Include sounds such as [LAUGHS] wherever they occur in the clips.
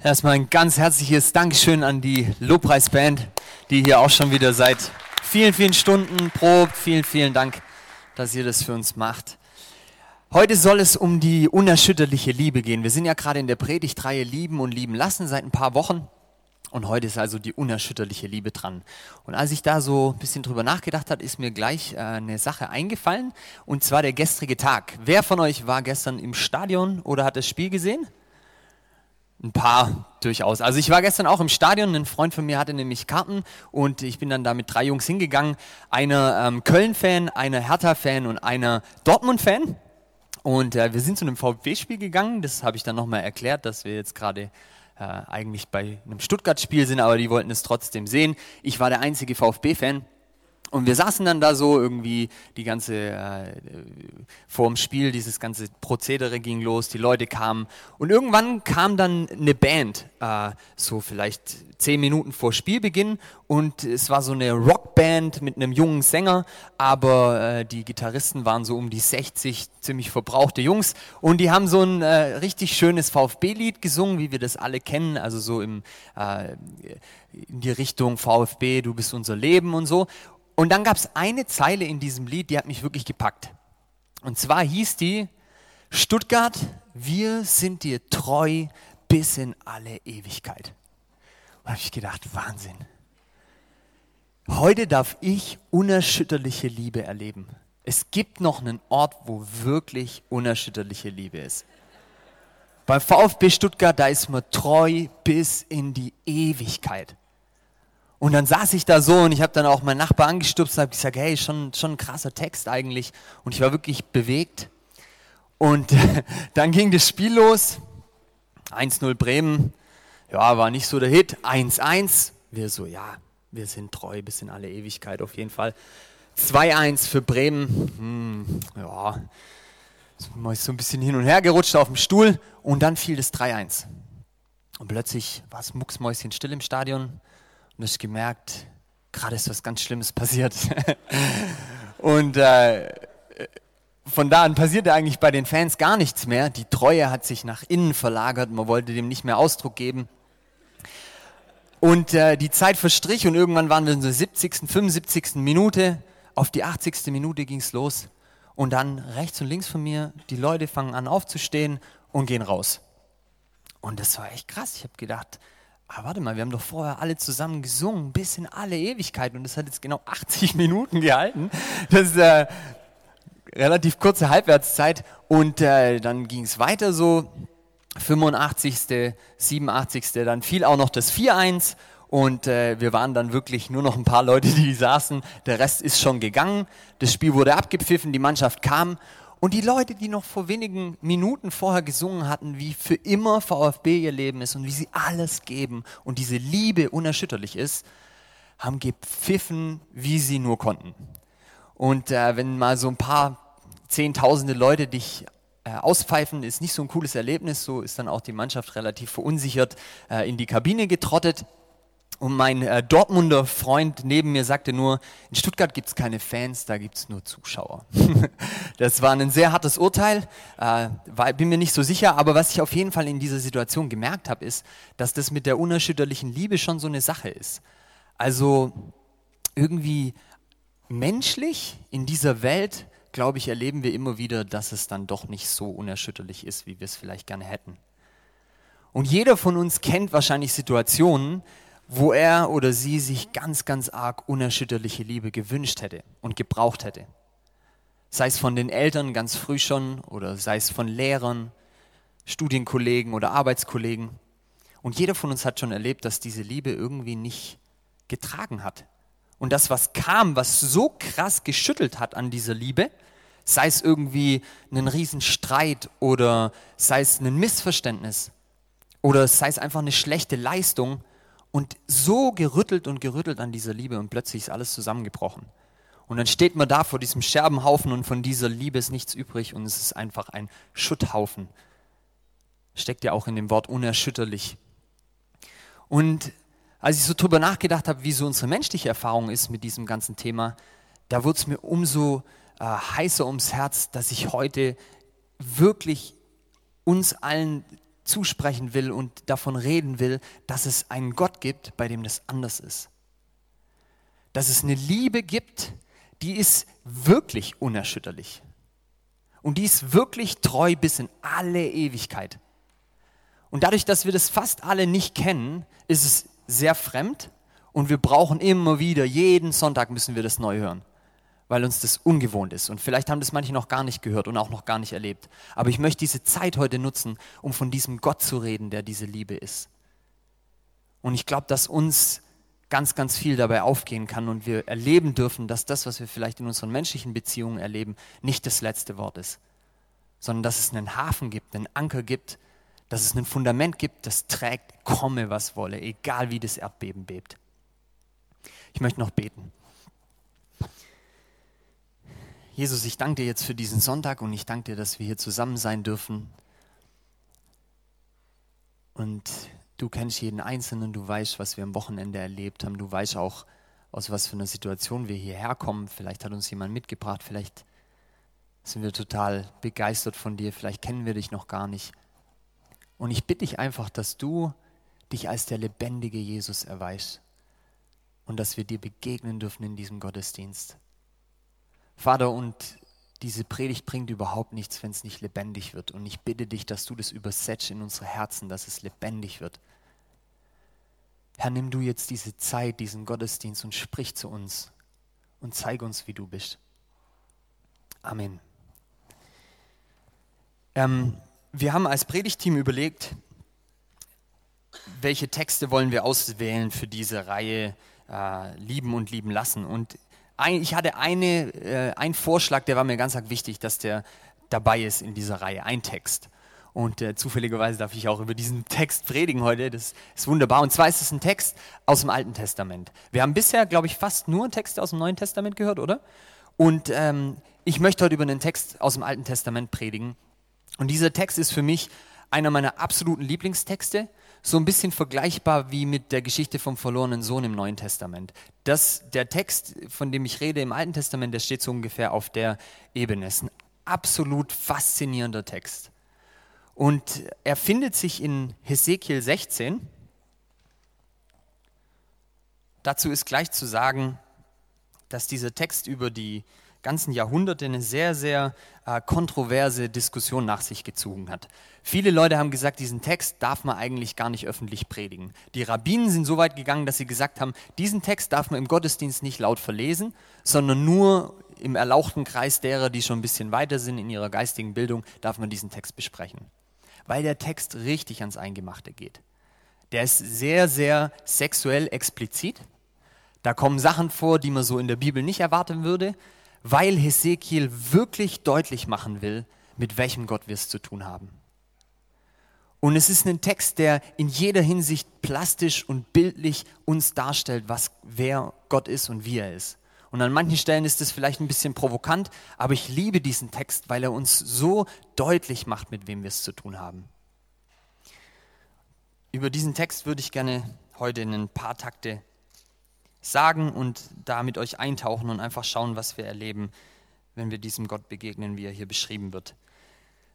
Erstmal ein ganz herzliches Dankeschön an die Lobpreisband, die hier auch schon wieder seit vielen, vielen Stunden probt. Vielen, vielen Dank, dass ihr das für uns macht. Heute soll es um die unerschütterliche Liebe gehen. Wir sind ja gerade in der Predigtreihe Lieben und Lieben lassen seit ein paar Wochen. Und heute ist also die unerschütterliche Liebe dran. Und als ich da so ein bisschen drüber nachgedacht habe, ist mir gleich äh, eine Sache eingefallen. Und zwar der gestrige Tag. Wer von euch war gestern im Stadion oder hat das Spiel gesehen? Ein paar durchaus. Also ich war gestern auch im Stadion, ein Freund von mir hatte nämlich Karten und ich bin dann da mit drei Jungs hingegangen. Einer ähm, Köln-Fan, einer Hertha-Fan und einer Dortmund-Fan. Und äh, wir sind zu einem VfB-Spiel gegangen, das habe ich dann nochmal erklärt, dass wir jetzt gerade äh, eigentlich bei einem Stuttgart-Spiel sind, aber die wollten es trotzdem sehen. Ich war der einzige VfB-Fan und wir saßen dann da so irgendwie die ganze äh, vor dem Spiel dieses ganze Prozedere ging los, die Leute kamen. Und irgendwann kam dann eine Band äh, so vielleicht zehn Minuten vor Spielbeginn. Und es war so eine Rockband mit einem jungen Sänger, aber äh, die Gitarristen waren so um die 60 ziemlich verbrauchte Jungs. Und die haben so ein äh, richtig schönes VfB-Lied gesungen, wie wir das alle kennen, also so im äh, in die Richtung VfB, du bist unser Leben und so und dann gab es eine Zeile in diesem Lied, die hat mich wirklich gepackt. Und zwar hieß die, Stuttgart, wir sind dir treu bis in alle Ewigkeit. Und habe ich gedacht, Wahnsinn. Heute darf ich unerschütterliche Liebe erleben. Es gibt noch einen Ort, wo wirklich unerschütterliche Liebe ist. Beim VfB Stuttgart, da ist man treu bis in die Ewigkeit. Und dann saß ich da so und ich habe dann auch meinen Nachbar angestupst und habe gesagt, hey, schon, schon ein krasser Text eigentlich. Und ich war wirklich bewegt. Und [LAUGHS] dann ging das Spiel los. 1-0 Bremen. Ja, war nicht so der Hit. 1-1. Wir so, ja, wir sind treu bis in alle Ewigkeit auf jeden Fall. 2-1 für Bremen. Hm, ja, so ein bisschen hin und her gerutscht auf dem Stuhl. Und dann fiel das 3-1. Und plötzlich war es mucksmäuschen still im Stadion und ich gemerkt, gerade ist was ganz Schlimmes passiert. [LAUGHS] und äh, von da an passierte eigentlich bei den Fans gar nichts mehr. Die Treue hat sich nach innen verlagert, man wollte dem nicht mehr Ausdruck geben. Und äh, die Zeit verstrich und irgendwann waren wir in der 70., 75. Minute. Auf die 80. Minute ging es los. Und dann rechts und links von mir, die Leute fangen an aufzustehen und gehen raus. Und das war echt krass. Ich habe gedacht, ah, warte mal, wir haben doch vorher alle zusammen gesungen, bis in alle Ewigkeit. Und das hat jetzt genau [LAUGHS] 80 Minuten gehalten. Das ist äh, relativ kurze Halbwertszeit. Und äh, dann ging es weiter so. 85., 87., dann fiel auch noch das 4-1 und äh, wir waren dann wirklich nur noch ein paar Leute, die saßen. Der Rest ist schon gegangen. Das Spiel wurde abgepfiffen, die Mannschaft kam und die Leute, die noch vor wenigen Minuten vorher gesungen hatten, wie für immer VfB ihr Leben ist und wie sie alles geben und diese Liebe unerschütterlich ist, haben gepfiffen, wie sie nur konnten. Und äh, wenn mal so ein paar Zehntausende Leute dich äh, auspfeifen, ist nicht so ein cooles Erlebnis. So ist dann auch die Mannschaft relativ verunsichert äh, in die Kabine getrottet. Und mein äh, Dortmunder Freund neben mir sagte nur, in Stuttgart gibt es keine Fans, da gibt es nur Zuschauer. [LAUGHS] das war ein sehr hartes Urteil, äh, war, bin mir nicht so sicher, aber was ich auf jeden Fall in dieser Situation gemerkt habe, ist, dass das mit der unerschütterlichen Liebe schon so eine Sache ist. Also irgendwie menschlich in dieser Welt, glaube ich, erleben wir immer wieder, dass es dann doch nicht so unerschütterlich ist, wie wir es vielleicht gerne hätten. Und jeder von uns kennt wahrscheinlich Situationen, wo er oder sie sich ganz, ganz arg unerschütterliche Liebe gewünscht hätte und gebraucht hätte. Sei es von den Eltern ganz früh schon oder sei es von Lehrern, Studienkollegen oder Arbeitskollegen. Und jeder von uns hat schon erlebt, dass diese Liebe irgendwie nicht getragen hat. Und das, was kam, was so krass geschüttelt hat an dieser Liebe, sei es irgendwie einen Riesenstreit oder sei es ein Missverständnis oder sei es einfach eine schlechte Leistung, und so gerüttelt und gerüttelt an dieser Liebe und plötzlich ist alles zusammengebrochen. Und dann steht man da vor diesem Scherbenhaufen und von dieser Liebe ist nichts übrig und es ist einfach ein Schutthaufen. Steckt ja auch in dem Wort unerschütterlich. Und als ich so drüber nachgedacht habe, wie so unsere menschliche Erfahrung ist mit diesem ganzen Thema, da wurde es mir umso äh, heißer ums Herz, dass ich heute wirklich uns allen zusprechen will und davon reden will, dass es einen Gott gibt, bei dem das anders ist. Dass es eine Liebe gibt, die ist wirklich unerschütterlich. Und die ist wirklich treu bis in alle Ewigkeit. Und dadurch, dass wir das fast alle nicht kennen, ist es sehr fremd und wir brauchen immer wieder, jeden Sonntag müssen wir das neu hören, weil uns das ungewohnt ist. Und vielleicht haben das manche noch gar nicht gehört und auch noch gar nicht erlebt. Aber ich möchte diese Zeit heute nutzen, um von diesem Gott zu reden, der diese Liebe ist. Und ich glaube, dass uns ganz, ganz viel dabei aufgehen kann und wir erleben dürfen, dass das, was wir vielleicht in unseren menschlichen Beziehungen erleben, nicht das letzte Wort ist, sondern dass es einen Hafen gibt, einen Anker gibt, dass es ein Fundament gibt, das trägt, komme was wolle, egal wie das Erdbeben bebt. Ich möchte noch beten. Jesus, ich danke dir jetzt für diesen Sonntag und ich danke dir, dass wir hier zusammen sein dürfen. Und du kennst jeden Einzelnen, du weißt, was wir am Wochenende erlebt haben, du weißt auch, aus was für einer Situation wir hierher kommen. Vielleicht hat uns jemand mitgebracht, vielleicht sind wir total begeistert von dir, vielleicht kennen wir dich noch gar nicht. Und ich bitte dich einfach, dass du dich als der lebendige Jesus erweist und dass wir dir begegnen dürfen in diesem Gottesdienst. Vater, und diese Predigt bringt überhaupt nichts, wenn es nicht lebendig wird. Und ich bitte dich, dass du das übersetzt in unsere Herzen, dass es lebendig wird. Herr, nimm du jetzt diese Zeit, diesen Gottesdienst und sprich zu uns und zeig uns, wie du bist. Amen. Ähm, wir haben als Predigteam überlegt, welche Texte wollen wir auswählen für diese Reihe äh, Lieben und Lieben lassen. Und ein, ich hatte eine, äh, einen Vorschlag, der war mir ganz wichtig, dass der dabei ist in dieser Reihe, ein Text. Und äh, zufälligerweise darf ich auch über diesen Text predigen heute. Das ist wunderbar. Und zwar ist es ein Text aus dem Alten Testament. Wir haben bisher, glaube ich, fast nur Texte aus dem Neuen Testament gehört, oder? Und ähm, ich möchte heute über einen Text aus dem Alten Testament predigen. Und dieser Text ist für mich einer meiner absoluten Lieblingstexte, so ein bisschen vergleichbar wie mit der Geschichte vom verlorenen Sohn im Neuen Testament. Das, der Text, von dem ich rede im Alten Testament, der steht so ungefähr auf der Ebene. Es ist ein absolut faszinierender Text. Und er findet sich in Hesekiel 16. Dazu ist gleich zu sagen, dass dieser Text über die ganzen Jahrhunderte eine sehr, sehr äh, kontroverse Diskussion nach sich gezogen hat. Viele Leute haben gesagt, diesen Text darf man eigentlich gar nicht öffentlich predigen. Die Rabbinen sind so weit gegangen, dass sie gesagt haben, diesen Text darf man im Gottesdienst nicht laut verlesen, sondern nur im erlauchten Kreis derer, die schon ein bisschen weiter sind in ihrer geistigen Bildung, darf man diesen Text besprechen. Weil der Text richtig ans Eingemachte geht. Der ist sehr, sehr sexuell explizit. Da kommen Sachen vor, die man so in der Bibel nicht erwarten würde weil Hesekiel wirklich deutlich machen will, mit welchem Gott wir es zu tun haben. Und es ist ein Text, der in jeder Hinsicht plastisch und bildlich uns darstellt, was wer Gott ist und wie er ist. Und an manchen Stellen ist es vielleicht ein bisschen provokant, aber ich liebe diesen Text, weil er uns so deutlich macht, mit wem wir es zu tun haben. Über diesen Text würde ich gerne heute in ein paar Takte sagen und da mit euch eintauchen und einfach schauen, was wir erleben, wenn wir diesem Gott begegnen, wie er hier beschrieben wird.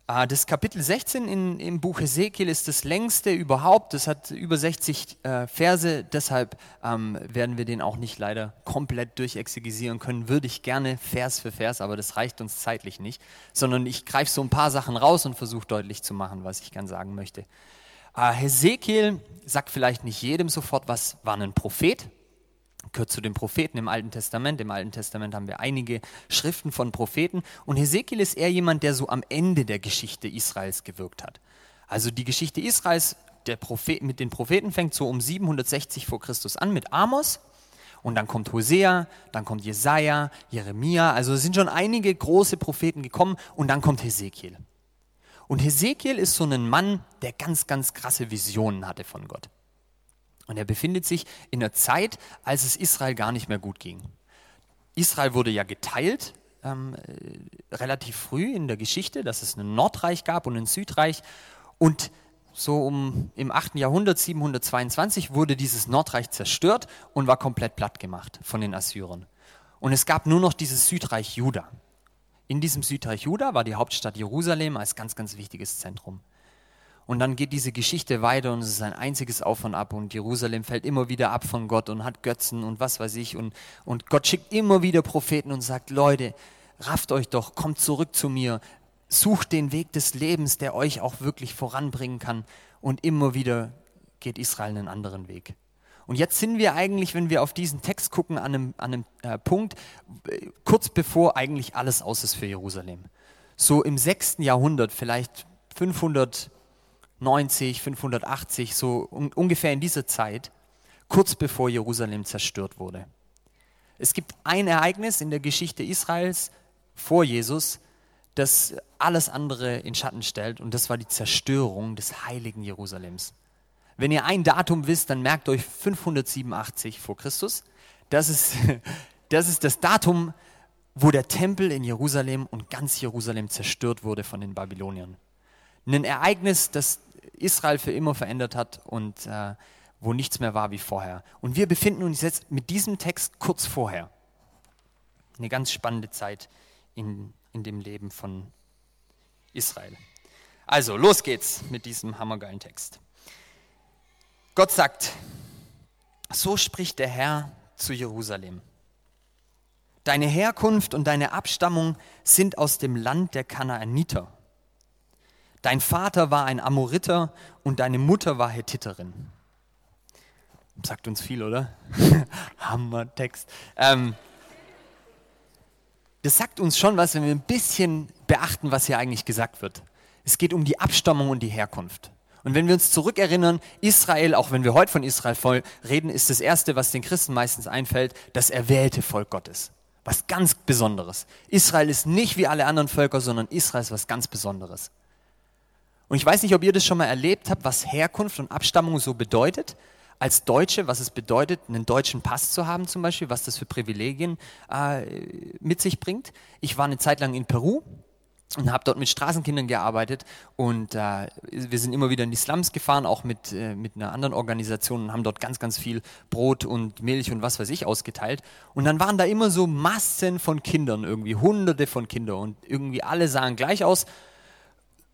Ah, das Kapitel 16 in, im Buch Ezekiel ist das längste überhaupt. Das hat über 60 äh, Verse, deshalb ähm, werden wir den auch nicht leider komplett durchexegesieren können. Würde ich gerne Vers für Vers, aber das reicht uns zeitlich nicht, sondern ich greife so ein paar Sachen raus und versuche deutlich zu machen, was ich gern sagen möchte. Äh, Hesekiel sagt vielleicht nicht jedem sofort, was war ein Prophet, gehört zu den Propheten im Alten Testament. Im Alten Testament haben wir einige Schriften von Propheten. Und Hesekiel ist eher jemand, der so am Ende der Geschichte Israels gewirkt hat. Also die Geschichte Israels der Prophet, mit den Propheten fängt so um 760 vor Christus an mit Amos. Und dann kommt Hosea, dann kommt Jesaja, Jeremia. Also es sind schon einige große Propheten gekommen. Und dann kommt Hesekiel. Und Hesekiel ist so ein Mann, der ganz, ganz krasse Visionen hatte von Gott. Und er befindet sich in der Zeit, als es Israel gar nicht mehr gut ging. Israel wurde ja geteilt ähm, äh, relativ früh in der Geschichte, dass es ein Nordreich gab und ein Südreich. Und so um, im 8. Jahrhundert, 722, wurde dieses Nordreich zerstört und war komplett platt gemacht von den Assyrern. Und es gab nur noch dieses Südreich Juda. In diesem Südreich Juda war die Hauptstadt Jerusalem als ganz, ganz wichtiges Zentrum. Und dann geht diese Geschichte weiter und es ist ein einziges Auf und Ab und Jerusalem fällt immer wieder ab von Gott und hat Götzen und was weiß ich. Und, und Gott schickt immer wieder Propheten und sagt, Leute, rafft euch doch, kommt zurück zu mir, sucht den Weg des Lebens, der euch auch wirklich voranbringen kann. Und immer wieder geht Israel einen anderen Weg. Und jetzt sind wir eigentlich, wenn wir auf diesen Text gucken, an einem, an einem äh, Punkt, äh, kurz bevor eigentlich alles aus ist für Jerusalem. So im 6. Jahrhundert, vielleicht 590, 580, so un ungefähr in dieser Zeit, kurz bevor Jerusalem zerstört wurde. Es gibt ein Ereignis in der Geschichte Israels vor Jesus, das alles andere in Schatten stellt, und das war die Zerstörung des heiligen Jerusalems. Wenn ihr ein Datum wisst, dann merkt euch 587 vor Christus. Das ist, [LAUGHS] das ist das Datum, wo der Tempel in Jerusalem und ganz Jerusalem zerstört wurde von den Babyloniern. Ein Ereignis, das Israel für immer verändert hat und äh, wo nichts mehr war wie vorher. Und wir befinden uns jetzt mit diesem Text kurz vorher. Eine ganz spannende Zeit in, in dem Leben von Israel. Also, los geht's mit diesem hammergeilen Text. Gott sagt, so spricht der Herr zu Jerusalem. Deine Herkunft und deine Abstammung sind aus dem Land der Kanaaniter. Dein Vater war ein Amoriter und deine Mutter war Hethiterin. Sagt uns viel, oder? [LAUGHS] Hammertext. Ähm, das sagt uns schon was, wenn wir ein bisschen beachten, was hier eigentlich gesagt wird. Es geht um die Abstammung und die Herkunft. Und wenn wir uns zurückerinnern, Israel, auch wenn wir heute von Israel voll reden, ist das Erste, was den Christen meistens einfällt, das erwählte Volk Gottes. Was ganz Besonderes. Israel ist nicht wie alle anderen Völker, sondern Israel ist was ganz Besonderes. Und ich weiß nicht, ob ihr das schon mal erlebt habt, was Herkunft und Abstammung so bedeutet. Als Deutsche, was es bedeutet, einen deutschen Pass zu haben zum Beispiel, was das für Privilegien äh, mit sich bringt. Ich war eine Zeit lang in Peru und habe dort mit Straßenkindern gearbeitet und äh, wir sind immer wieder in die Slums gefahren, auch mit, äh, mit einer anderen Organisation und haben dort ganz, ganz viel Brot und Milch und was weiß ich ausgeteilt. Und dann waren da immer so Massen von Kindern, irgendwie hunderte von Kindern und irgendwie alle sahen gleich aus.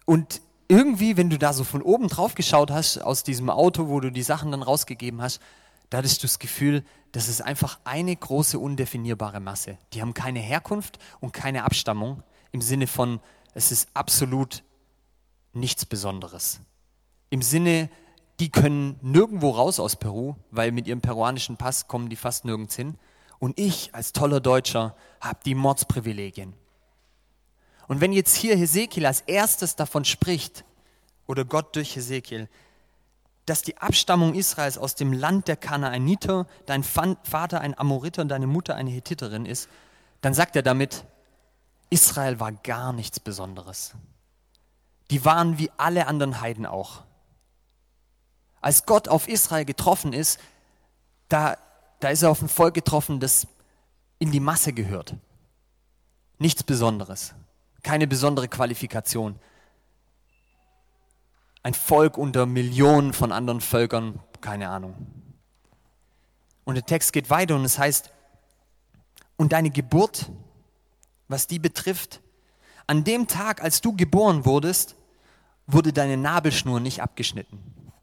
Und irgendwie, wenn du da so von oben drauf geschaut hast, aus diesem Auto, wo du die Sachen dann rausgegeben hast, da hattest du das Gefühl, das ist einfach eine große undefinierbare Masse. Die haben keine Herkunft und keine Abstammung im Sinne von, es ist absolut nichts Besonderes. Im Sinne, die können nirgendwo raus aus Peru, weil mit ihrem peruanischen Pass kommen die fast nirgends hin. Und ich als toller Deutscher habe die Mordsprivilegien. Und wenn jetzt hier Hesekiel als erstes davon spricht, oder Gott durch Hesekiel, dass die Abstammung Israels aus dem Land der Kanaaniter, dein Vater ein Amoriter und deine Mutter eine Hethiterin ist, dann sagt er damit, Israel war gar nichts Besonderes. Die waren wie alle anderen Heiden auch. Als Gott auf Israel getroffen ist, da, da ist er auf ein Volk getroffen, das in die Masse gehört. Nichts Besonderes, keine besondere Qualifikation. Ein Volk unter Millionen von anderen Völkern, keine Ahnung. Und der Text geht weiter und es heißt, und deine Geburt was die betrifft. An dem Tag, als du geboren wurdest, wurde deine Nabelschnur nicht abgeschnitten.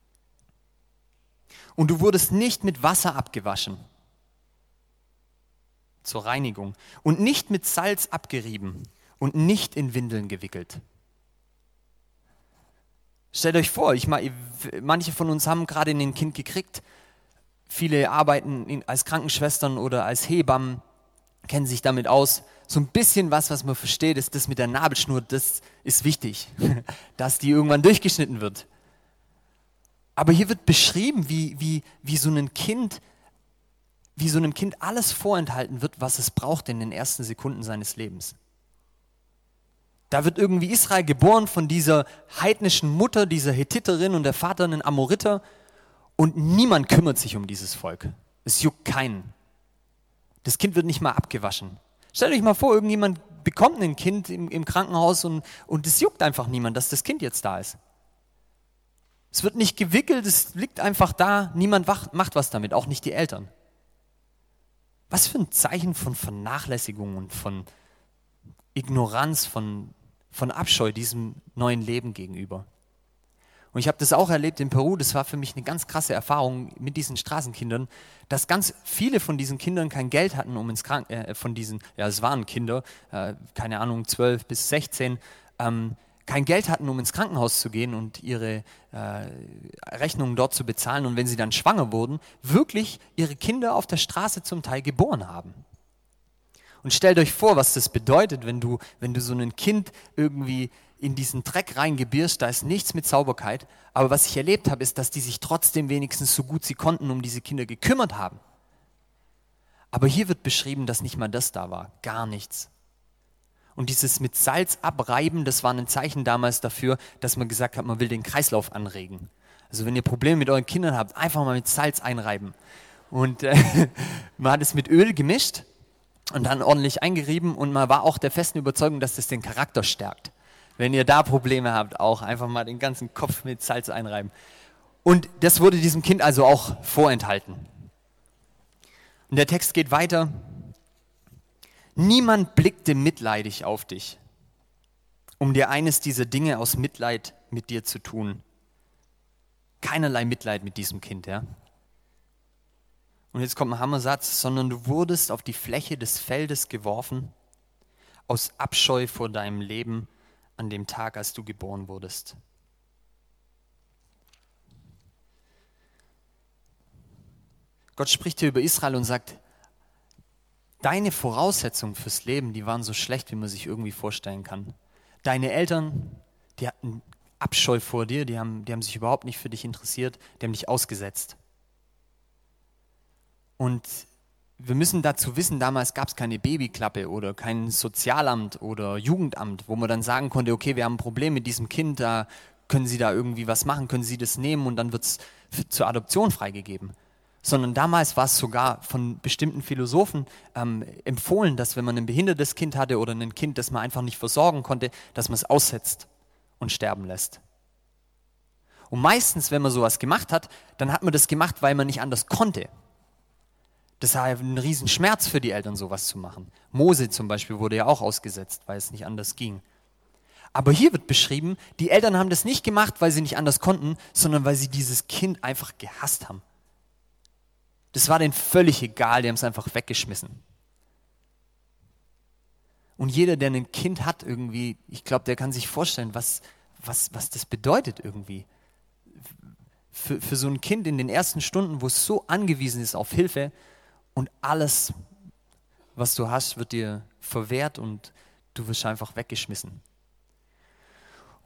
Und du wurdest nicht mit Wasser abgewaschen zur Reinigung und nicht mit Salz abgerieben und nicht in Windeln gewickelt. Stellt euch vor, ich, manche von uns haben gerade ein Kind gekriegt. Viele arbeiten als Krankenschwestern oder als Hebammen, kennen sich damit aus so ein bisschen was, was man versteht, ist das mit der Nabelschnur, das ist wichtig, [LAUGHS] dass die irgendwann durchgeschnitten wird. Aber hier wird beschrieben, wie, wie, wie so ein Kind, wie so einem Kind alles vorenthalten wird, was es braucht in den ersten Sekunden seines Lebens. Da wird irgendwie Israel geboren von dieser heidnischen Mutter, dieser Hethiterin und der Vater ein Amoriter und niemand kümmert sich um dieses Volk. Es juckt keinen. Das Kind wird nicht mal abgewaschen. Stellt euch mal vor, irgendjemand bekommt ein Kind im, im Krankenhaus und, und es juckt einfach niemand, dass das Kind jetzt da ist. Es wird nicht gewickelt, es liegt einfach da, niemand macht was damit, auch nicht die Eltern. Was für ein Zeichen von Vernachlässigung und von Ignoranz, von, von Abscheu diesem neuen Leben gegenüber. Und ich habe das auch erlebt in Peru, das war für mich eine ganz krasse Erfahrung mit diesen Straßenkindern, dass ganz viele von diesen Kindern kein Geld hatten, um ins Krankenhaus, äh, von diesen, ja, es waren Kinder, äh, keine Ahnung, 12 bis 16, ähm, kein Geld hatten, um ins Krankenhaus zu gehen und ihre äh, Rechnungen dort zu bezahlen und wenn sie dann schwanger wurden, wirklich ihre Kinder auf der Straße zum Teil geboren haben. Und stellt euch vor, was das bedeutet, wenn du, wenn du so ein Kind irgendwie in diesen Dreck reingebirst, da ist nichts mit Sauberkeit. Aber was ich erlebt habe, ist, dass die sich trotzdem wenigstens so gut sie konnten um diese Kinder gekümmert haben. Aber hier wird beschrieben, dass nicht mal das da war, gar nichts. Und dieses mit Salz abreiben, das war ein Zeichen damals dafür, dass man gesagt hat, man will den Kreislauf anregen. Also wenn ihr Probleme mit euren Kindern habt, einfach mal mit Salz einreiben. Und äh, [LAUGHS] man hat es mit Öl gemischt und dann ordentlich eingerieben und man war auch der festen Überzeugung, dass das den Charakter stärkt. Wenn ihr da Probleme habt, auch einfach mal den ganzen Kopf mit Salz einreiben. Und das wurde diesem Kind also auch vorenthalten. Und der Text geht weiter. Niemand blickte mitleidig auf dich, um dir eines dieser Dinge aus Mitleid mit dir zu tun. Keinerlei Mitleid mit diesem Kind, ja. Und jetzt kommt ein Hammersatz, sondern du wurdest auf die Fläche des Feldes geworfen, aus Abscheu vor deinem Leben an dem Tag, als du geboren wurdest. Gott spricht hier über Israel und sagt, Deine Voraussetzungen fürs Leben, die waren so schlecht, wie man sich irgendwie vorstellen kann. Deine Eltern, die hatten Abscheu vor dir, die haben, die haben sich überhaupt nicht für dich interessiert, die haben dich ausgesetzt. Und wir müssen dazu wissen, damals gab es keine Babyklappe oder kein Sozialamt oder Jugendamt, wo man dann sagen konnte, okay, wir haben ein Problem mit diesem Kind, da können Sie da irgendwie was machen, können Sie das nehmen und dann wird es zur Adoption freigegeben sondern damals war es sogar von bestimmten Philosophen ähm, empfohlen, dass wenn man ein behindertes Kind hatte oder ein Kind, das man einfach nicht versorgen konnte, dass man es aussetzt und sterben lässt. Und meistens, wenn man sowas gemacht hat, dann hat man das gemacht, weil man nicht anders konnte. Das war ein Riesenschmerz für die Eltern, sowas zu machen. Mose zum Beispiel wurde ja auch ausgesetzt, weil es nicht anders ging. Aber hier wird beschrieben, die Eltern haben das nicht gemacht, weil sie nicht anders konnten, sondern weil sie dieses Kind einfach gehasst haben. Das war denen völlig egal, die haben es einfach weggeschmissen. Und jeder, der ein Kind hat irgendwie, ich glaube, der kann sich vorstellen, was, was, was das bedeutet irgendwie. Für, für so ein Kind in den ersten Stunden, wo es so angewiesen ist auf Hilfe und alles, was du hast, wird dir verwehrt und du wirst einfach weggeschmissen.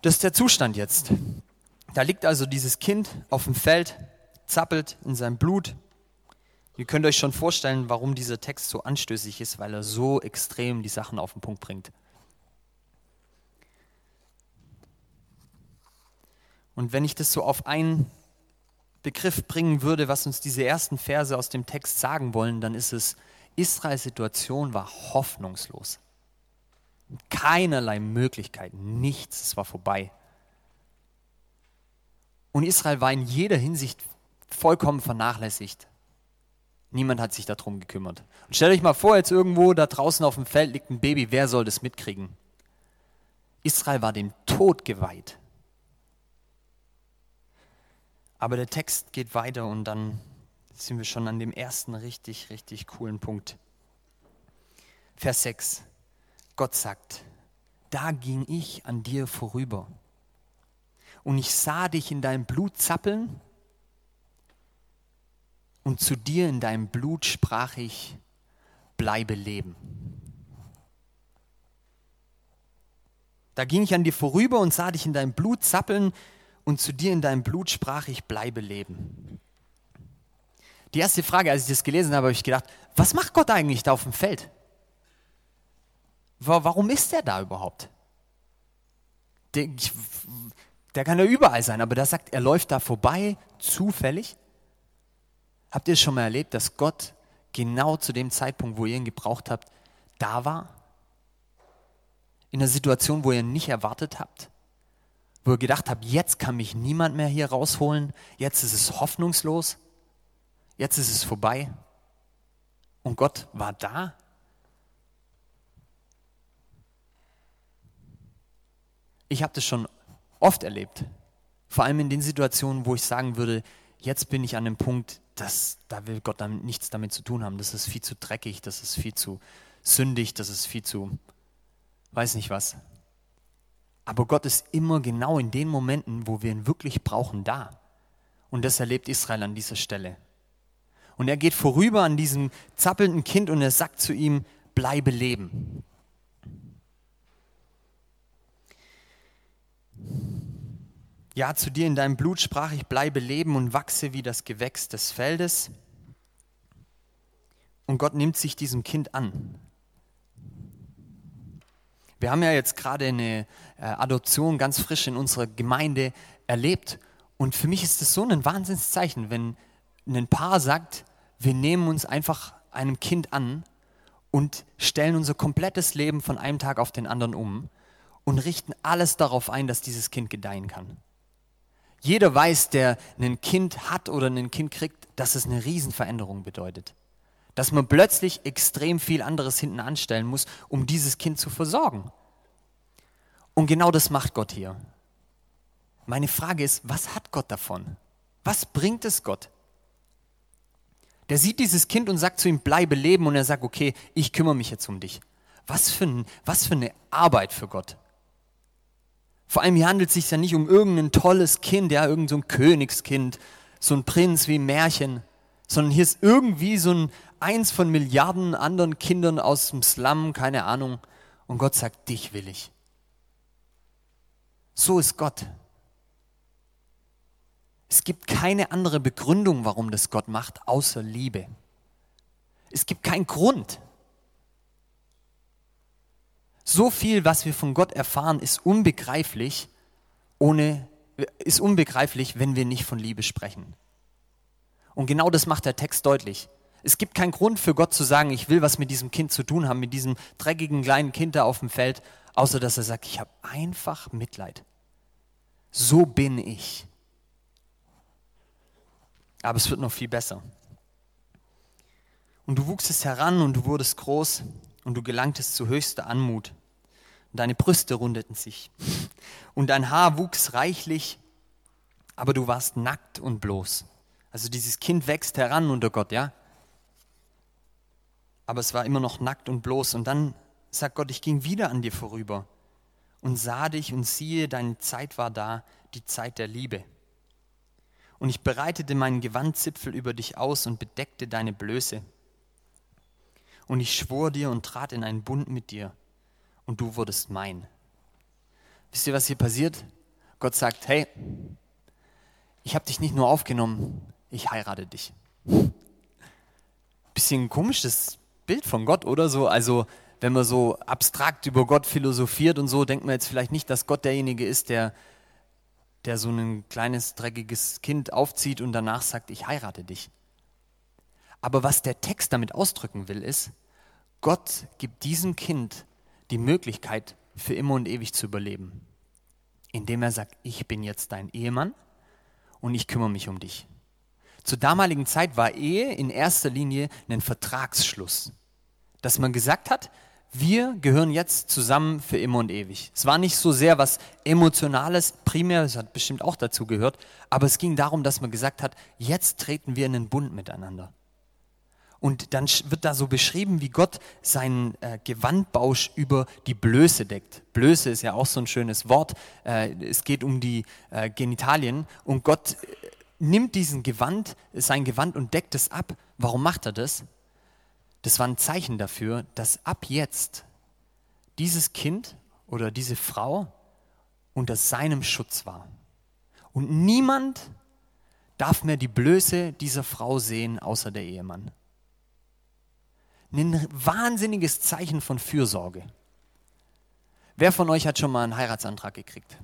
Das ist der Zustand jetzt. Da liegt also dieses Kind auf dem Feld, zappelt in seinem Blut, Ihr könnt euch schon vorstellen, warum dieser Text so anstößig ist, weil er so extrem die Sachen auf den Punkt bringt. Und wenn ich das so auf einen Begriff bringen würde, was uns diese ersten Verse aus dem Text sagen wollen, dann ist es, Israels Situation war hoffnungslos. Keinerlei Möglichkeiten, nichts, es war vorbei. Und Israel war in jeder Hinsicht vollkommen vernachlässigt. Niemand hat sich darum gekümmert. Und stellt euch mal vor, jetzt irgendwo da draußen auf dem Feld liegt ein Baby, wer soll das mitkriegen? Israel war dem Tod geweiht. Aber der Text geht weiter und dann sind wir schon an dem ersten richtig, richtig coolen Punkt. Vers 6. Gott sagt, da ging ich an dir vorüber und ich sah dich in deinem Blut zappeln und zu dir in deinem Blut sprach ich, bleibe leben. Da ging ich an dir vorüber und sah dich in deinem Blut zappeln und zu dir in deinem Blut sprach ich, bleibe leben. Die erste Frage, als ich das gelesen habe, habe ich gedacht, was macht Gott eigentlich da auf dem Feld? Warum ist er da überhaupt? Der, der kann ja überall sein, aber da sagt, er läuft da vorbei, zufällig. Habt ihr es schon mal erlebt, dass Gott genau zu dem Zeitpunkt, wo ihr ihn gebraucht habt, da war? In einer Situation, wo ihr ihn nicht erwartet habt? Wo ihr gedacht habt, jetzt kann mich niemand mehr hier rausholen, jetzt ist es hoffnungslos, jetzt ist es vorbei. Und Gott war da? Ich habe das schon oft erlebt, Vor allem in den Situationen, wo ich sagen würde, jetzt bin ich an dem Punkt, dass da will Gott damit nichts damit zu tun haben. Das ist viel zu dreckig, das ist viel zu sündig, das ist viel zu, weiß nicht was. Aber Gott ist immer genau in den Momenten, wo wir ihn wirklich brauchen, da. Und das erlebt Israel an dieser Stelle. Und er geht vorüber an diesem zappelnden Kind und er sagt zu ihm, bleibe leben. Ja, zu dir in deinem Blut sprach ich, bleibe leben und wachse wie das Gewächs des Feldes. Und Gott nimmt sich diesem Kind an. Wir haben ja jetzt gerade eine äh, Adoption ganz frisch in unserer Gemeinde erlebt. Und für mich ist das so ein Wahnsinnszeichen, wenn ein Paar sagt, wir nehmen uns einfach einem Kind an und stellen unser komplettes Leben von einem Tag auf den anderen um und richten alles darauf ein, dass dieses Kind gedeihen kann. Jeder weiß, der ein Kind hat oder ein Kind kriegt, dass es eine Riesenveränderung bedeutet dass man plötzlich extrem viel anderes hinten anstellen muss, um dieses Kind zu versorgen. Und genau das macht Gott hier. Meine Frage ist, was hat Gott davon? Was bringt es Gott? Der sieht dieses Kind und sagt zu ihm, bleibe leben und er sagt, okay, ich kümmere mich jetzt um dich. Was für, ein, was für eine Arbeit für Gott. Vor allem hier handelt es sich ja nicht um irgendein tolles Kind, ja, irgendein so Königskind, so ein Prinz wie ein Märchen, sondern hier ist irgendwie so ein eins von Milliarden anderen Kindern aus dem Slum, keine Ahnung. Und Gott sagt, dich will ich. So ist Gott. Es gibt keine andere Begründung, warum das Gott macht, außer Liebe. Es gibt keinen Grund. So viel, was wir von Gott erfahren, ist unbegreiflich, ohne, ist unbegreiflich, wenn wir nicht von Liebe sprechen. Und genau das macht der Text deutlich. Es gibt keinen Grund für Gott zu sagen, ich will was mit diesem Kind zu tun haben, mit diesem dreckigen kleinen Kind da auf dem Feld, außer dass er sagt, ich habe einfach Mitleid. So bin ich. Aber es wird noch viel besser. Und du wuchsest heran und du wurdest groß und du gelangtest zu höchster Anmut. Und deine Brüste rundeten sich und dein Haar wuchs reichlich, aber du warst nackt und bloß. Also dieses Kind wächst heran unter Gott, ja? aber es war immer noch nackt und bloß. Und dann sagt Gott, ich ging wieder an dir vorüber und sah dich und siehe, deine Zeit war da, die Zeit der Liebe. Und ich bereitete meinen Gewandzipfel über dich aus und bedeckte deine Blöße. Und ich schwor dir und trat in einen Bund mit dir, und du wurdest mein. Wisst ihr, was hier passiert? Gott sagt, hey, ich habe dich nicht nur aufgenommen, ich heirate dich. Bisschen komisch, das Bild von Gott oder so. Also wenn man so abstrakt über Gott philosophiert und so, denkt man jetzt vielleicht nicht, dass Gott derjenige ist, der, der so ein kleines, dreckiges Kind aufzieht und danach sagt, ich heirate dich. Aber was der Text damit ausdrücken will, ist, Gott gibt diesem Kind die Möglichkeit, für immer und ewig zu überleben. Indem er sagt, ich bin jetzt dein Ehemann und ich kümmere mich um dich. Zur damaligen Zeit war Ehe in erster Linie ein Vertragsschluss dass man gesagt hat, wir gehören jetzt zusammen für immer und ewig. Es war nicht so sehr was Emotionales, primär, es hat bestimmt auch dazu gehört, aber es ging darum, dass man gesagt hat, jetzt treten wir in einen Bund miteinander. Und dann wird da so beschrieben, wie Gott seinen äh, Gewandbausch über die Blöße deckt. Blöße ist ja auch so ein schönes Wort. Äh, es geht um die äh, Genitalien. Und Gott äh, nimmt diesen Gewand, sein Gewand und deckt es ab. Warum macht er das? das war ein Zeichen dafür, dass ab jetzt dieses Kind oder diese Frau unter seinem Schutz war. Und niemand darf mehr die Blöße dieser Frau sehen, außer der Ehemann. Ein wahnsinniges Zeichen von Fürsorge. Wer von euch hat schon mal einen Heiratsantrag gekriegt?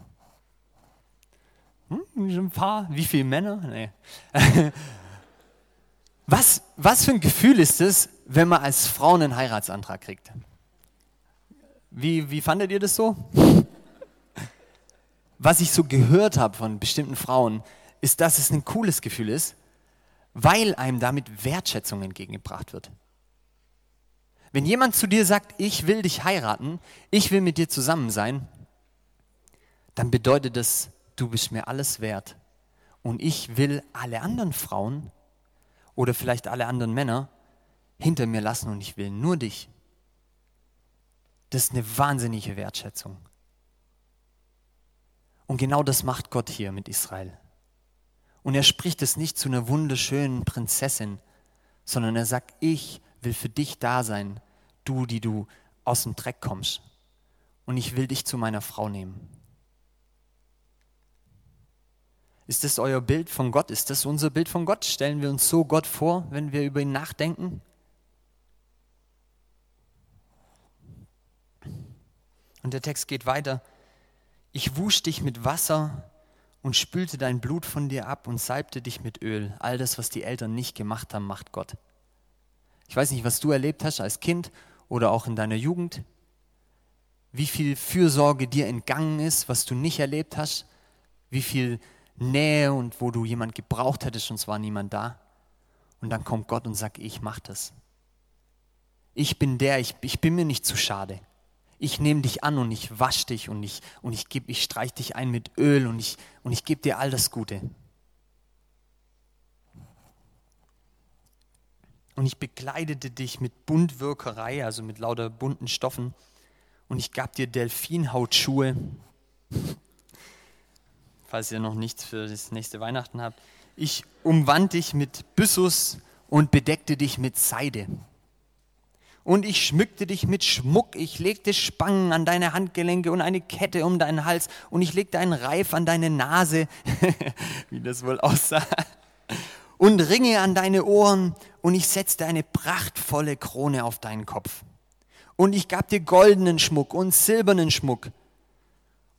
Hm, ein paar? Wie viele Männer? Nee. [LAUGHS] Was, was für ein Gefühl ist es, wenn man als Frau einen Heiratsantrag kriegt? Wie, wie fandet ihr das so? [LAUGHS] Was ich so gehört habe von bestimmten Frauen, ist, dass es ein cooles Gefühl ist, weil einem damit Wertschätzung entgegengebracht wird. Wenn jemand zu dir sagt, ich will dich heiraten, ich will mit dir zusammen sein, dann bedeutet das, du bist mir alles wert. Und ich will alle anderen Frauen oder vielleicht alle anderen Männer hinter mir lassen und ich will nur dich. Das ist eine wahnsinnige Wertschätzung. Und genau das macht Gott hier mit Israel. Und er spricht es nicht zu einer wunderschönen Prinzessin, sondern er sagt, ich will für dich da sein, du, die du aus dem Dreck kommst. Und ich will dich zu meiner Frau nehmen. Ist das euer Bild von Gott? Ist das unser Bild von Gott? Stellen wir uns so Gott vor, wenn wir über ihn nachdenken? Und der Text geht weiter. Ich wusch dich mit Wasser und spülte dein Blut von dir ab und salbte dich mit Öl. All das, was die Eltern nicht gemacht haben, macht Gott. Ich weiß nicht, was du erlebt hast als Kind oder auch in deiner Jugend. Wie viel Fürsorge dir entgangen ist, was du nicht erlebt hast. Wie viel Nähe und wo du jemand gebraucht hättest und es war niemand da. Und dann kommt Gott und sagt, ich mach das. Ich bin der, ich, ich bin mir nicht zu schade. Ich nehme dich an und ich wasche dich und ich, und ich, ich streich dich ein mit Öl und ich, und ich gebe dir all das Gute. Und ich bekleidete dich mit Buntwirkerei, also mit lauter bunten Stoffen. Und ich gab dir Delfinhautschuhe falls ihr noch nichts für das nächste Weihnachten habt. Ich umwand dich mit Byssus und bedeckte dich mit Seide. Und ich schmückte dich mit Schmuck, ich legte Spangen an deine Handgelenke und eine Kette um deinen Hals und ich legte einen Reif an deine Nase, [LAUGHS] wie das wohl aussah, und Ringe an deine Ohren und ich setzte eine prachtvolle Krone auf deinen Kopf. Und ich gab dir goldenen Schmuck und silbernen Schmuck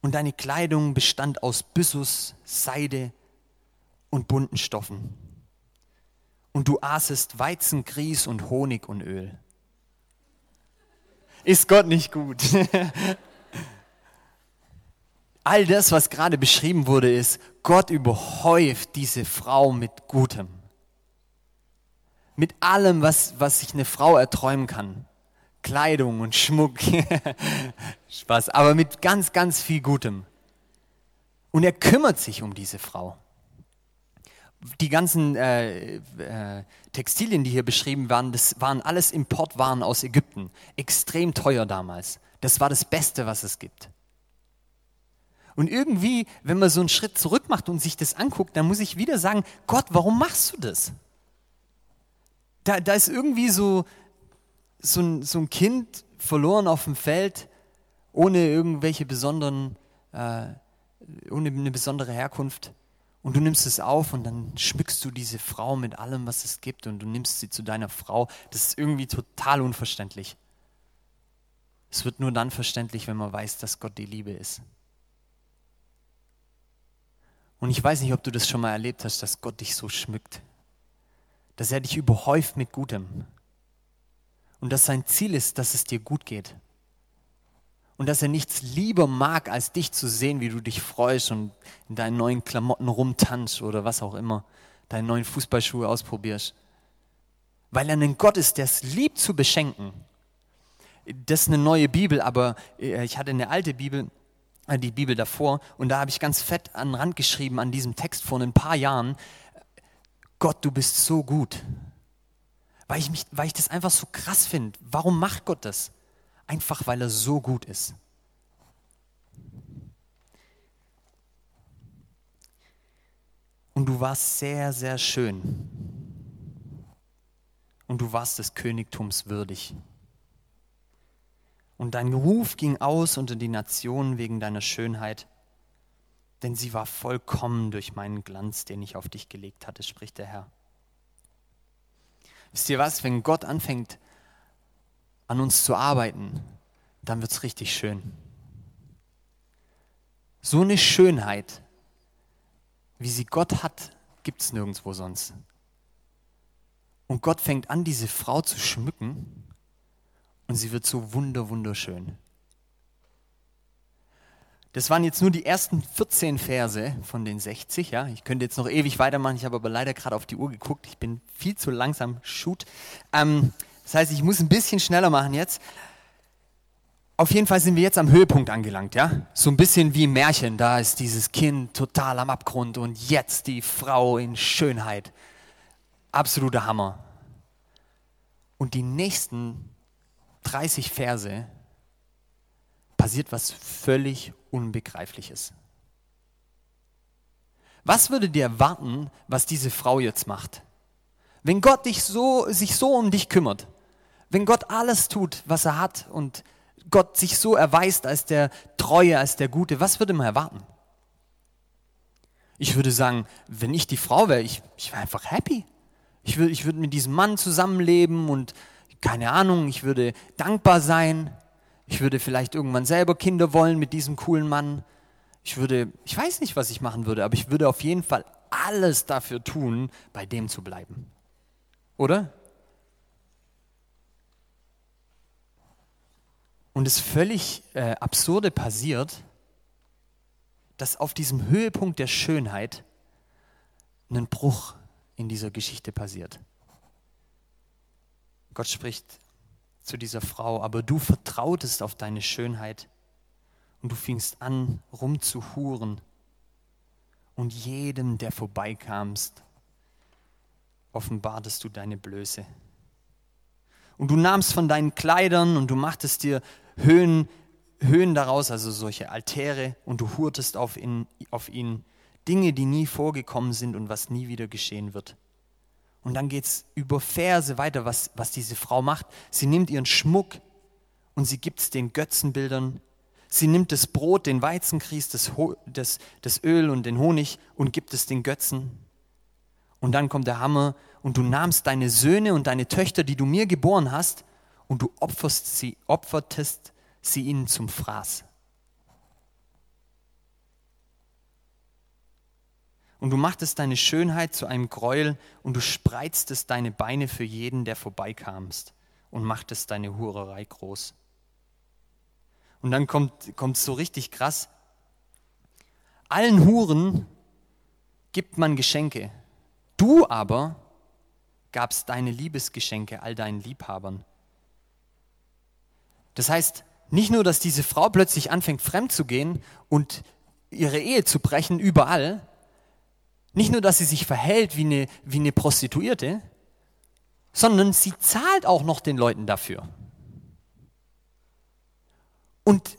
und deine Kleidung bestand aus Byssus, Seide und bunten Stoffen. Und du aßest Weizen, Grieß und Honig und Öl. Ist Gott nicht gut? [LAUGHS] All das, was gerade beschrieben wurde, ist, Gott überhäuft diese Frau mit Gutem. Mit allem, was, was sich eine Frau erträumen kann. Kleidung und Schmuck. [LAUGHS] Spaß, aber mit ganz, ganz viel Gutem. Und er kümmert sich um diese Frau. Die ganzen äh, äh, Textilien, die hier beschrieben waren, das waren alles Importwaren aus Ägypten. Extrem teuer damals. Das war das Beste, was es gibt. Und irgendwie, wenn man so einen Schritt zurück macht und sich das anguckt, dann muss ich wieder sagen, Gott, warum machst du das? Da, da ist irgendwie so, so ein, so ein Kind verloren auf dem Feld, ohne irgendwelche besonderen, äh, ohne eine besondere Herkunft. Und du nimmst es auf und dann schmückst du diese Frau mit allem, was es gibt und du nimmst sie zu deiner Frau. Das ist irgendwie total unverständlich. Es wird nur dann verständlich, wenn man weiß, dass Gott die Liebe ist. Und ich weiß nicht, ob du das schon mal erlebt hast, dass Gott dich so schmückt. Dass er dich überhäuft mit Gutem und dass sein Ziel ist, dass es dir gut geht. Und dass er nichts lieber mag, als dich zu sehen, wie du dich freust und in deinen neuen Klamotten rumtanzt oder was auch immer, deine neuen Fußballschuhe ausprobierst. Weil er ein Gott ist, der es liebt zu beschenken. Das ist eine neue Bibel, aber äh, ich hatte eine alte Bibel, äh, die Bibel davor, und da habe ich ganz fett an den Rand geschrieben an diesem Text vor ein paar Jahren, Gott, du bist so gut weil ich, mich, weil ich das einfach so krass finde. Warum macht Gott das? Einfach weil er so gut ist. Und du warst sehr, sehr schön. Und du warst des Königtums würdig. Und dein Ruf ging aus unter die Nationen wegen deiner Schönheit, denn sie war vollkommen durch meinen Glanz, den ich auf dich gelegt hatte, spricht der Herr. Wisst ihr was, wenn Gott anfängt an uns zu arbeiten, dann wird es richtig schön. So eine Schönheit, wie sie Gott hat, gibt es nirgendwo sonst. Und Gott fängt an, diese Frau zu schmücken und sie wird so wunder, wunderschön. Das waren jetzt nur die ersten 14 Verse von den 60. Ja? Ich könnte jetzt noch ewig weitermachen, ich habe aber leider gerade auf die Uhr geguckt. Ich bin viel zu langsam. Shoot. Ähm, das heißt, ich muss ein bisschen schneller machen jetzt. Auf jeden Fall sind wir jetzt am Höhepunkt angelangt, ja? So ein bisschen wie im Märchen. Da ist dieses Kind total am Abgrund und jetzt die Frau in Schönheit. Absoluter Hammer. Und die nächsten 30 Verse passiert was völlig Unbegreifliches. Was würdet ihr erwarten, was diese Frau jetzt macht? Wenn Gott dich so, sich so um dich kümmert, wenn Gott alles tut, was er hat und Gott sich so erweist als der Treue, als der Gute, was würde man erwarten? Ich würde sagen, wenn ich die Frau wäre, ich, ich wäre einfach happy. Ich würde, ich würde mit diesem Mann zusammenleben und keine Ahnung, ich würde dankbar sein. Ich würde vielleicht irgendwann selber Kinder wollen mit diesem coolen Mann. Ich würde, ich weiß nicht, was ich machen würde, aber ich würde auf jeden Fall alles dafür tun, bei dem zu bleiben. Oder? Und das völlig äh, Absurde passiert, dass auf diesem Höhepunkt der Schönheit ein Bruch in dieser Geschichte passiert. Gott spricht zu dieser Frau, aber du vertrautest auf deine Schönheit und du fingst an, rumzuhuren und jedem, der vorbeikamst, offenbartest du deine Blöße. Und du nahmst von deinen Kleidern und du machtest dir Höhen, Höhen daraus, also solche Altäre, und du hurtest auf ihn, auf ihn Dinge, die nie vorgekommen sind und was nie wieder geschehen wird. Und dann geht es über Verse weiter, was, was diese Frau macht. Sie nimmt ihren Schmuck und sie gibt es den Götzenbildern. Sie nimmt das Brot, den Weizengrieß, das, das, das Öl und den Honig und gibt es den Götzen. Und dann kommt der Hammer und du nahmst deine Söhne und deine Töchter, die du mir geboren hast, und du opferst sie, opfertest sie ihnen zum Fraß. Und du machtest deine Schönheit zu einem Gräuel und du spreiztest deine Beine für jeden, der vorbeikamst und machtest deine Hurerei groß. Und dann kommt es so richtig krass. Allen Huren gibt man Geschenke. Du aber gabst deine Liebesgeschenke all deinen Liebhabern. Das heißt, nicht nur, dass diese Frau plötzlich anfängt, fremd zu gehen und ihre Ehe zu brechen überall, nicht nur, dass sie sich verhält wie eine, wie eine Prostituierte, sondern sie zahlt auch noch den Leuten dafür. Und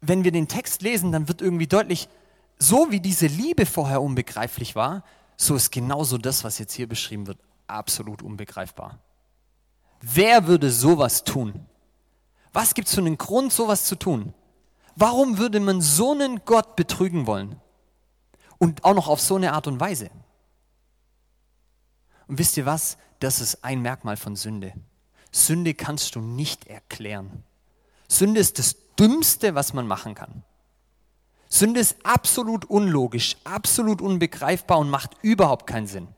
wenn wir den Text lesen, dann wird irgendwie deutlich, so wie diese Liebe vorher unbegreiflich war, so ist genauso das, was jetzt hier beschrieben wird, absolut unbegreifbar. Wer würde sowas tun? Was gibt es für einen Grund, sowas zu tun? Warum würde man so einen Gott betrügen wollen? Und auch noch auf so eine Art und Weise. Und wisst ihr was? Das ist ein Merkmal von Sünde. Sünde kannst du nicht erklären. Sünde ist das Dümmste, was man machen kann. Sünde ist absolut unlogisch, absolut unbegreifbar und macht überhaupt keinen Sinn.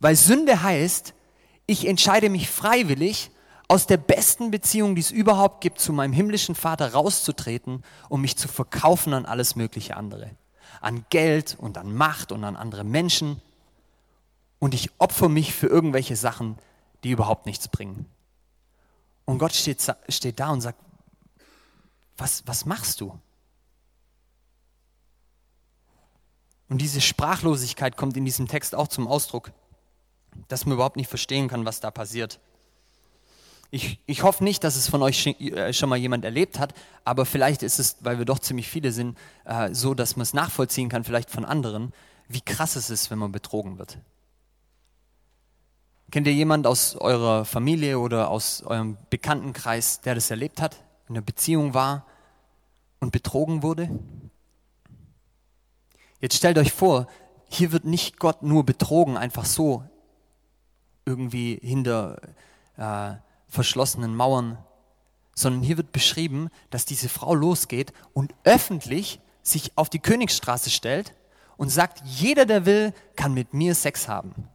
Weil Sünde heißt, ich entscheide mich freiwillig, aus der besten Beziehung, die es überhaupt gibt, zu meinem himmlischen Vater rauszutreten und mich zu verkaufen an alles mögliche andere. An Geld und an Macht und an andere Menschen. Und ich opfer mich für irgendwelche Sachen, die überhaupt nichts bringen. Und Gott steht, steht da und sagt, was, was machst du? Und diese Sprachlosigkeit kommt in diesem Text auch zum Ausdruck, dass man überhaupt nicht verstehen kann, was da passiert. Ich, ich hoffe nicht, dass es von euch äh, schon mal jemand erlebt hat, aber vielleicht ist es, weil wir doch ziemlich viele sind, äh, so, dass man es nachvollziehen kann, vielleicht von anderen, wie krass es ist, wenn man betrogen wird. Kennt ihr jemand aus eurer Familie oder aus eurem Bekanntenkreis, der das erlebt hat, in einer Beziehung war und betrogen wurde? Jetzt stellt euch vor, hier wird nicht Gott nur betrogen, einfach so irgendwie hinter äh, verschlossenen Mauern, sondern hier wird beschrieben, dass diese Frau losgeht und öffentlich sich auf die Königsstraße stellt und sagt, jeder, der will, kann mit mir Sex haben.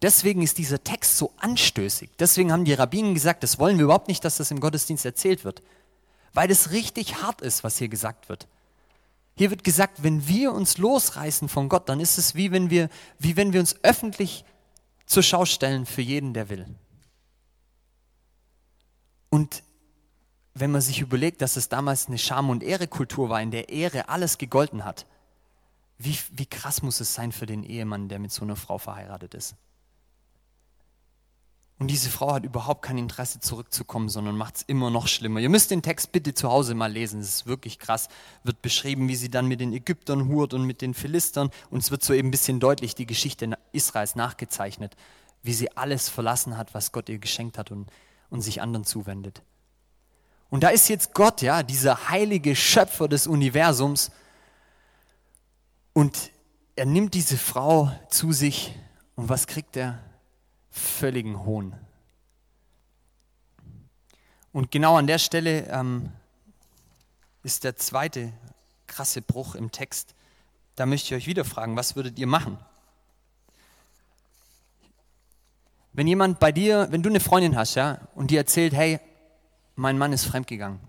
Deswegen ist dieser Text so anstößig. Deswegen haben die Rabbinen gesagt, das wollen wir überhaupt nicht, dass das im Gottesdienst erzählt wird. Weil es richtig hart ist, was hier gesagt wird. Hier wird gesagt, wenn wir uns losreißen von Gott, dann ist es wie wenn wir, wie wenn wir uns öffentlich zur Schau stellen für jeden, der will. Und wenn man sich überlegt, dass es damals eine Scham- und Ehrekultur war, in der Ehre alles gegolten hat, wie, wie krass muss es sein für den Ehemann, der mit so einer Frau verheiratet ist? Und diese Frau hat überhaupt kein Interesse zurückzukommen, sondern macht es immer noch schlimmer. Ihr müsst den Text bitte zu Hause mal lesen, es ist wirklich krass. Wird beschrieben, wie sie dann mit den Ägyptern hurt und mit den Philistern. Und es wird so eben ein bisschen deutlich die Geschichte Israels nachgezeichnet, wie sie alles verlassen hat, was Gott ihr geschenkt hat und, und sich anderen zuwendet. Und da ist jetzt Gott, ja, dieser heilige Schöpfer des Universums. Und er nimmt diese Frau zu sich. Und was kriegt er? Völligen Hohn. Und genau an der Stelle ähm, ist der zweite krasse Bruch im Text. Da möchte ich euch wieder fragen, was würdet ihr machen? Wenn jemand bei dir, wenn du eine Freundin hast, ja, und die erzählt, hey, mein Mann ist fremdgegangen,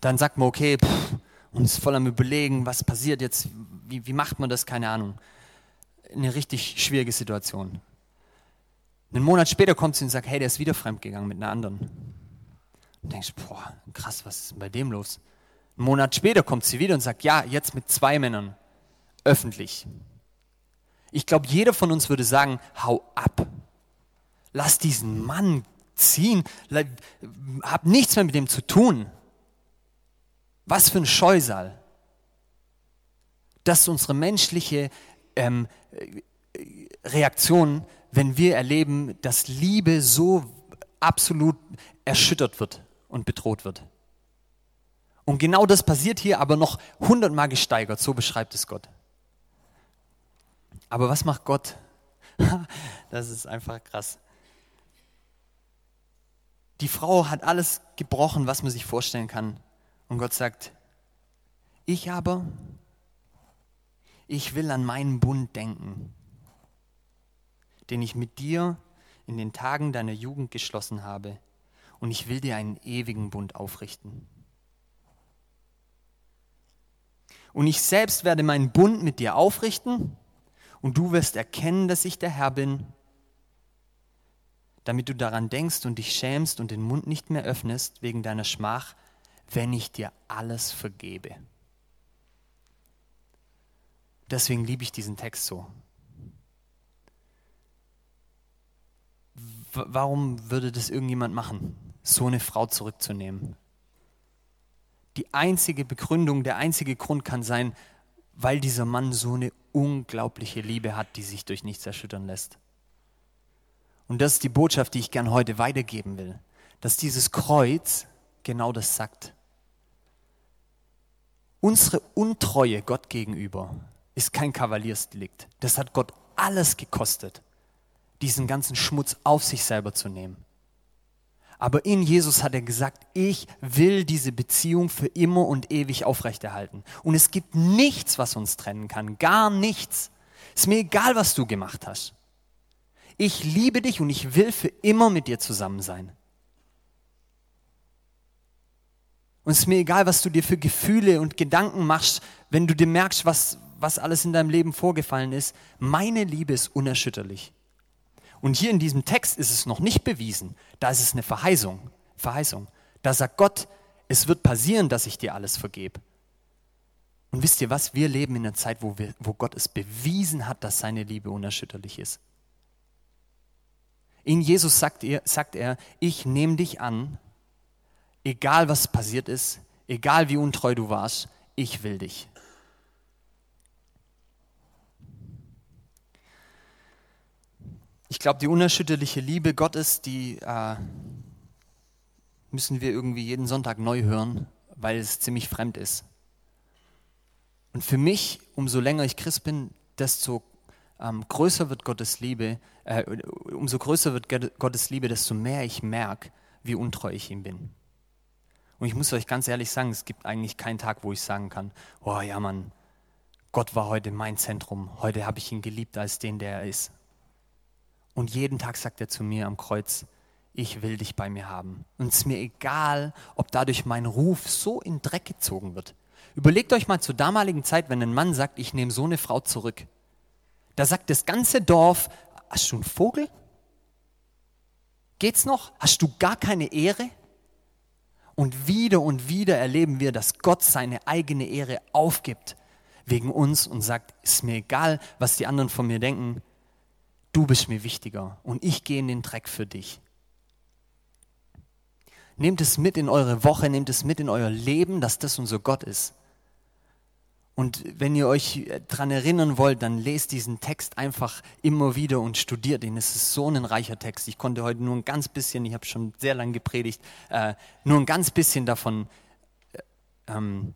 dann sagt man, okay, pff, und ist voll am Überlegen, was passiert jetzt, wie, wie macht man das, keine Ahnung. Eine richtig schwierige Situation. Einen Monat später kommt sie und sagt, hey, der ist wieder fremdgegangen mit einer anderen. Und denkst, boah, krass, was ist denn bei dem los? Einen Monat später kommt sie wieder und sagt, ja, jetzt mit zwei Männern, öffentlich. Ich glaube, jeder von uns würde sagen, hau ab. Lass diesen Mann ziehen. Hab nichts mehr mit dem zu tun. Was für ein Scheusal. Das ist unsere menschliche ähm, Reaktion wenn wir erleben, dass Liebe so absolut erschüttert wird und bedroht wird. Und genau das passiert hier aber noch hundertmal gesteigert, so beschreibt es Gott. Aber was macht Gott? [LAUGHS] Das ist einfach krass. Die Frau hat alles gebrochen, was man sich vorstellen kann. Und Gott sagt, ich aber, ich will an meinen Bund denken den ich mit dir in den Tagen deiner Jugend geschlossen habe, und ich will dir einen ewigen Bund aufrichten. Und ich selbst werde meinen Bund mit dir aufrichten, und du wirst erkennen, dass ich der Herr bin, damit du daran denkst und dich schämst und den Mund nicht mehr öffnest wegen deiner Schmach, wenn ich dir alles vergebe. Deswegen liebe ich diesen Text so. Warum würde das irgendjemand machen, so eine Frau zurückzunehmen? Die einzige Begründung, der einzige Grund kann sein, weil dieser Mann so eine unglaubliche Liebe hat, die sich durch nichts erschüttern lässt. Und das ist die Botschaft, die ich gern heute weitergeben will, dass dieses Kreuz genau das sagt. Unsere Untreue Gott gegenüber ist kein Kavaliersdelikt. Das hat Gott alles gekostet diesen ganzen Schmutz auf sich selber zu nehmen. Aber in Jesus hat er gesagt, ich will diese Beziehung für immer und ewig aufrechterhalten. Und es gibt nichts, was uns trennen kann, gar nichts. Ist mir egal, was du gemacht hast. Ich liebe dich und ich will für immer mit dir zusammen sein. Und es ist mir egal, was du dir für Gefühle und Gedanken machst, wenn du dir merkst, was, was alles in deinem Leben vorgefallen ist. Meine Liebe ist unerschütterlich. Und hier in diesem Text ist es noch nicht bewiesen. Da ist es eine Verheißung. Verheißung. Da sagt Gott, es wird passieren, dass ich dir alles vergebe. Und wisst ihr was? Wir leben in einer Zeit, wo, wir, wo Gott es bewiesen hat, dass seine Liebe unerschütterlich ist. In Jesus sagt er, sagt er ich nehme dich an, egal was passiert ist, egal wie untreu du warst, ich will dich. Ich glaube, die unerschütterliche Liebe Gottes, die äh, müssen wir irgendwie jeden Sonntag neu hören, weil es ziemlich fremd ist. Und für mich, umso länger ich Christ bin, desto ähm, größer wird Gottes Liebe, äh, umso größer wird Gottes Liebe, desto mehr ich merke, wie untreu ich ihm bin. Und ich muss euch ganz ehrlich sagen, es gibt eigentlich keinen Tag, wo ich sagen kann, oh ja Mann, Gott war heute mein Zentrum, heute habe ich ihn geliebt als den, der er ist. Und jeden Tag sagt er zu mir am Kreuz, ich will dich bei mir haben. Und es ist mir egal, ob dadurch mein Ruf so in Dreck gezogen wird. Überlegt euch mal zur damaligen Zeit, wenn ein Mann sagt, ich nehme so eine Frau zurück. Da sagt das ganze Dorf, hast du einen Vogel? Geht's noch? Hast du gar keine Ehre? Und wieder und wieder erleben wir, dass Gott seine eigene Ehre aufgibt wegen uns und sagt, ist mir egal, was die anderen von mir denken, du bist mir wichtiger und ich gehe in den Dreck für dich. Nehmt es mit in eure Woche, nehmt es mit in euer Leben, dass das unser Gott ist. Und wenn ihr euch daran erinnern wollt, dann lest diesen Text einfach immer wieder und studiert ihn. Es ist so ein reicher Text. Ich konnte heute nur ein ganz bisschen, ich habe schon sehr lange gepredigt, äh, nur ein ganz bisschen davon äh, ähm,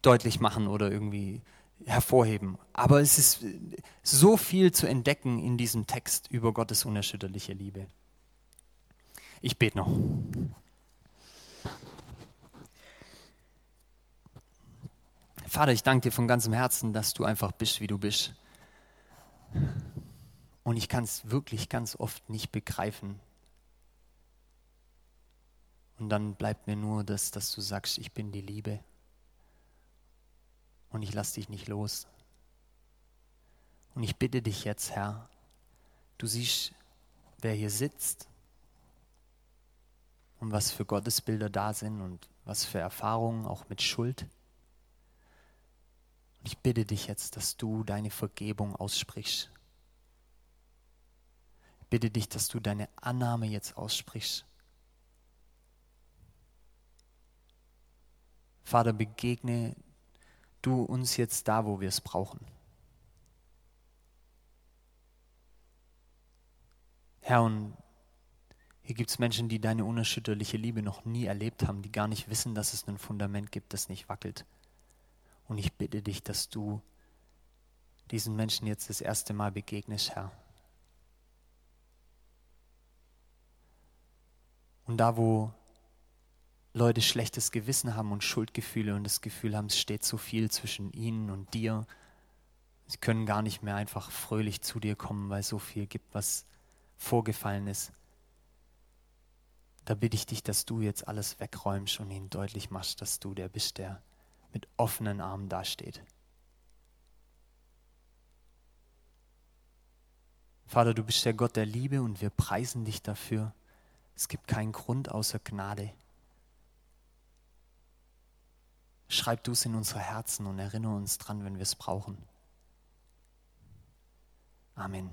deutlich machen oder irgendwie hervorheben. Aber es ist so viel zu entdecken in diesem Text über Gottes unerschütterliche Liebe. Ich bete noch. Vater, ich danke dir von ganzem Herzen, dass du einfach bist, wie du bist. Und ich kann es wirklich ganz oft nicht begreifen. Und dann bleibt mir nur das, dass du sagst, ich bin die Liebe. Und ich lasse dich nicht los. Und ich bitte dich jetzt, Herr, du siehst, wer hier sitzt und was für Gottesbilder da sind und was für Erfahrungen auch mit Schuld. Ich bitte dich jetzt, dass du deine Vergebung aussprichst. Ich bitte dich, dass du deine Annahme jetzt aussprichst. Vater, begegne du uns jetzt da, wo wir es brauchen. Herr, und hier gibt es Menschen, die deine unerschütterliche Liebe noch nie erlebt haben, die gar nicht wissen, dass es ein Fundament gibt, das nicht wackelt. Und ich bitte dich, dass du diesen Menschen jetzt das erste Mal begegnest, Herr. Und da, wo Leute schlechtes Gewissen haben und Schuldgefühle und das Gefühl haben, es steht so viel zwischen ihnen und dir, sie können gar nicht mehr einfach fröhlich zu dir kommen, weil es so viel gibt, was vorgefallen ist. Da bitte ich dich, dass du jetzt alles wegräumst und ihnen deutlich machst, dass du der bist, der mit offenen Armen dasteht. Vater, du bist der Gott der Liebe und wir preisen dich dafür. Es gibt keinen Grund außer Gnade. Schreib du es in unsere Herzen und erinnere uns dran, wenn wir es brauchen. Amen.